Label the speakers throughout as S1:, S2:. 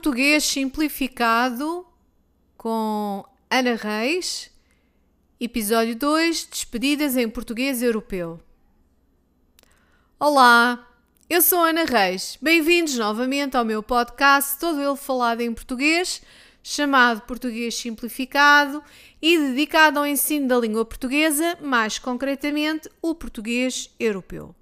S1: Português Simplificado com Ana Reis, episódio 2 Despedidas em Português Europeu. Olá, eu sou Ana Reis. Bem-vindos novamente ao meu podcast, todo ele falado em português, chamado Português Simplificado e dedicado ao ensino da língua portuguesa, mais concretamente o português europeu.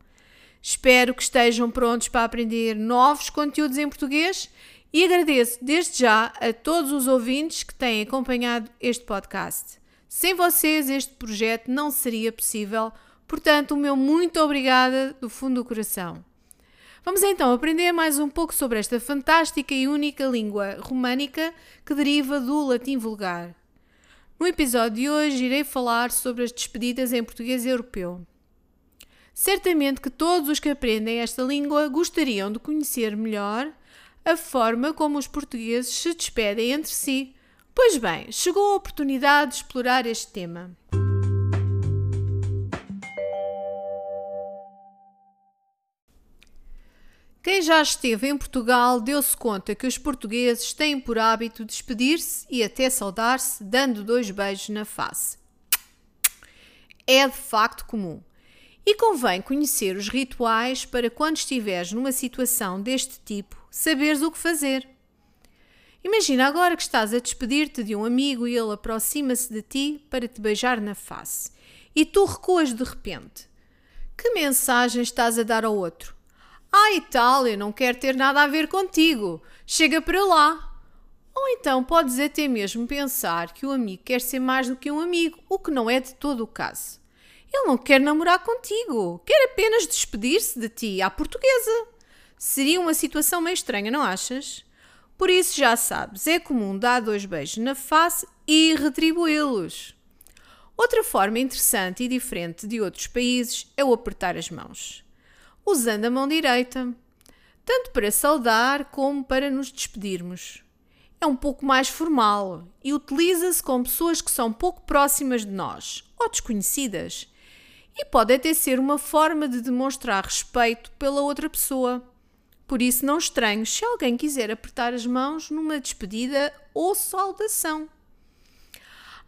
S1: Espero que estejam prontos para aprender novos conteúdos em português e agradeço desde já a todos os ouvintes que têm acompanhado este podcast. Sem vocês, este projeto não seria possível, portanto, o meu muito obrigada do fundo do coração. Vamos então aprender mais um pouco sobre esta fantástica e única língua românica que deriva do latim vulgar. No episódio de hoje irei falar sobre as despedidas em português europeu. Certamente que todos os que aprendem esta língua gostariam de conhecer melhor a forma como os portugueses se despedem entre si. Pois bem, chegou a oportunidade de explorar este tema. Quem já esteve em Portugal deu-se conta que os portugueses têm por hábito despedir-se e até saudar-se dando dois beijos na face. É de facto comum. E convém conhecer os rituais para quando estiveres numa situação deste tipo, saberes o que fazer. Imagina agora que estás a despedir-te de um amigo e ele aproxima-se de ti para te beijar na face e tu recuas de repente. Que mensagem estás a dar ao outro? Ah, e tal, eu não quero ter nada a ver contigo. Chega para lá. Ou então podes até mesmo pensar que o amigo quer ser mais do que um amigo, o que não é de todo o caso. Ele não quer namorar contigo, quer apenas despedir-se de ti à portuguesa. Seria uma situação meio estranha, não achas? Por isso já sabes, é comum dar dois beijos na face e retribuí-los. Outra forma interessante e diferente de outros países é o apertar as mãos, usando a mão direita, tanto para saudar como para nos despedirmos. É um pouco mais formal e utiliza-se com pessoas que são pouco próximas de nós ou desconhecidas e pode até ser uma forma de demonstrar respeito pela outra pessoa. Por isso, não estranho se alguém quiser apertar as mãos numa despedida ou saudação.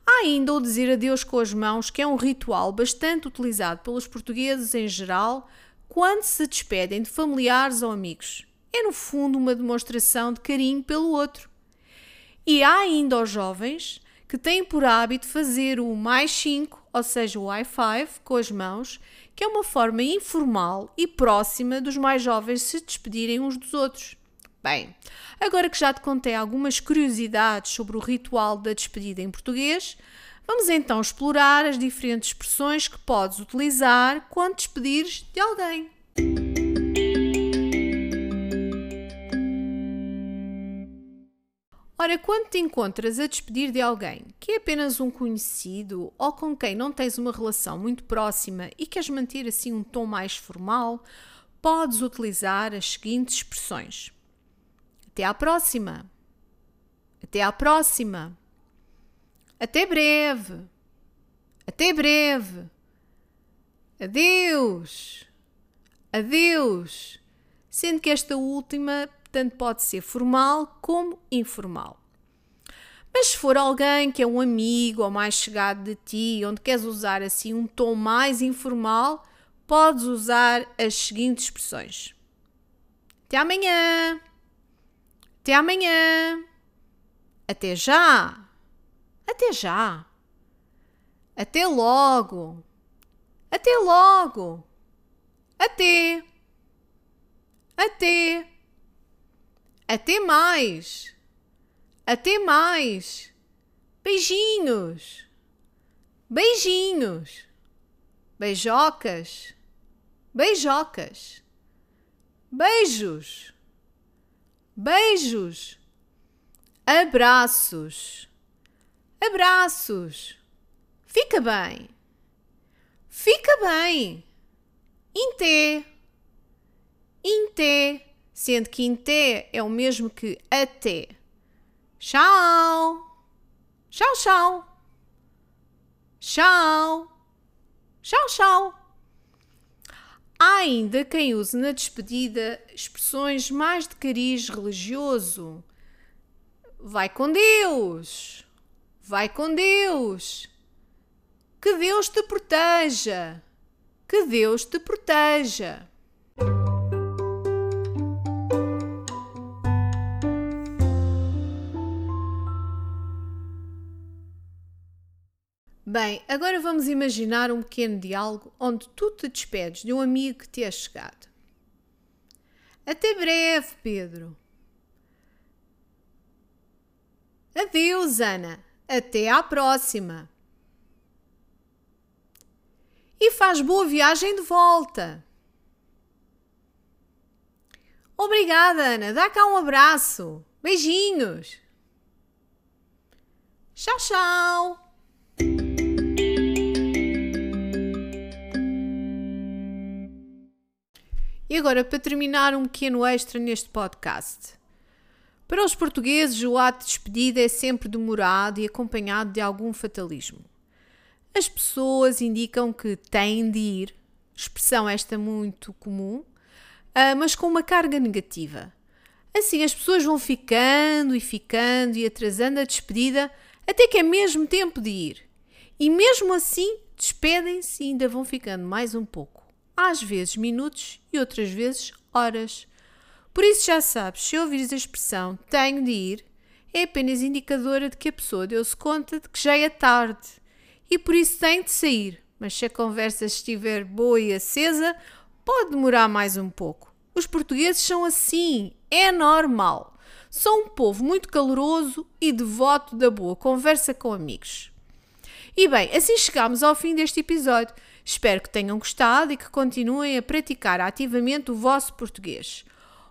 S1: Há ainda o dizer adeus com as mãos, que é um ritual bastante utilizado pelos portugueses em geral quando se despedem de familiares ou amigos. É, no fundo, uma demonstração de carinho pelo outro. E há ainda os jovens que têm por hábito fazer o mais 5 ou seja, o high five com as mãos, que é uma forma informal e próxima dos mais jovens se despedirem uns dos outros. Bem, agora que já te contei algumas curiosidades sobre o ritual da despedida em português, vamos então explorar as diferentes expressões que podes utilizar quando despedires de alguém. Ora, quando te encontras a despedir de alguém que é apenas um conhecido ou com quem não tens uma relação muito próxima e queres manter assim um tom mais formal, podes utilizar as seguintes expressões: Até à próxima. Até à próxima. Até breve. Até breve. Adeus. Adeus. Sendo que esta última tanto pode ser formal como informal. Mas se for alguém que é um amigo ou mais chegado de ti, onde queres usar assim um tom mais informal, podes usar as seguintes expressões: Até amanhã. Até amanhã. Até já. Até já. Até logo. Até logo. Até. Até. Até mais! Até mais! Beijinhos! Beijinhos! Beijocas! Beijocas! Beijos! Beijos! Abraços! Abraços! Fica bem! Fica bem! Inté! Inté! Sendo que até é o mesmo que até. Tchau! Tchau, tchau! Tchau! Tchau, tchau! Há ainda quem use na despedida expressões mais de cariz religioso, Vai com Deus. Vai com Deus. Que Deus te proteja. Que Deus te proteja. Bem, agora vamos imaginar um pequeno diálogo onde tu te despedes de um amigo que te é chegado. Até breve, Pedro. Adeus, Ana. Até à próxima. E faz boa viagem de volta. Obrigada, Ana. Dá cá um abraço. Beijinhos. Tchau, tchau. Agora, para terminar, um pequeno extra neste podcast. Para os portugueses, o ato de despedida é sempre demorado e acompanhado de algum fatalismo. As pessoas indicam que têm de ir, expressão esta muito comum, ah, mas com uma carga negativa. Assim, as pessoas vão ficando e ficando e atrasando a despedida até que é mesmo tempo de ir. E mesmo assim, despedem-se e ainda vão ficando mais um pouco. Às vezes minutos e outras vezes horas. Por isso já sabes, se ouvires a expressão tenho de ir, é apenas indicadora de que a pessoa deu-se conta de que já é tarde e por isso tem de sair. Mas se a conversa estiver boa e acesa, pode demorar mais um pouco. Os portugueses são assim, é normal. São um povo muito caloroso e devoto da boa conversa com amigos. E bem, assim chegamos ao fim deste episódio. Espero que tenham gostado e que continuem a praticar ativamente o vosso português.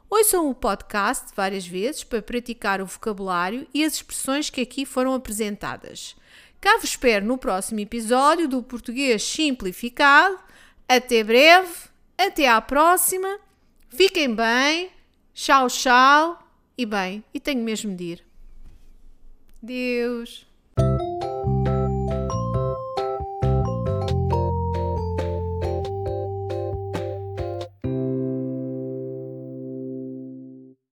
S1: Ouçam o podcast várias vezes para praticar o vocabulário e as expressões que aqui foram apresentadas. Cá vos espero no próximo episódio do Português Simplificado. Até breve, até à próxima. Fiquem bem. Tchau, tchau. E bem, e tenho mesmo de ir. Deus.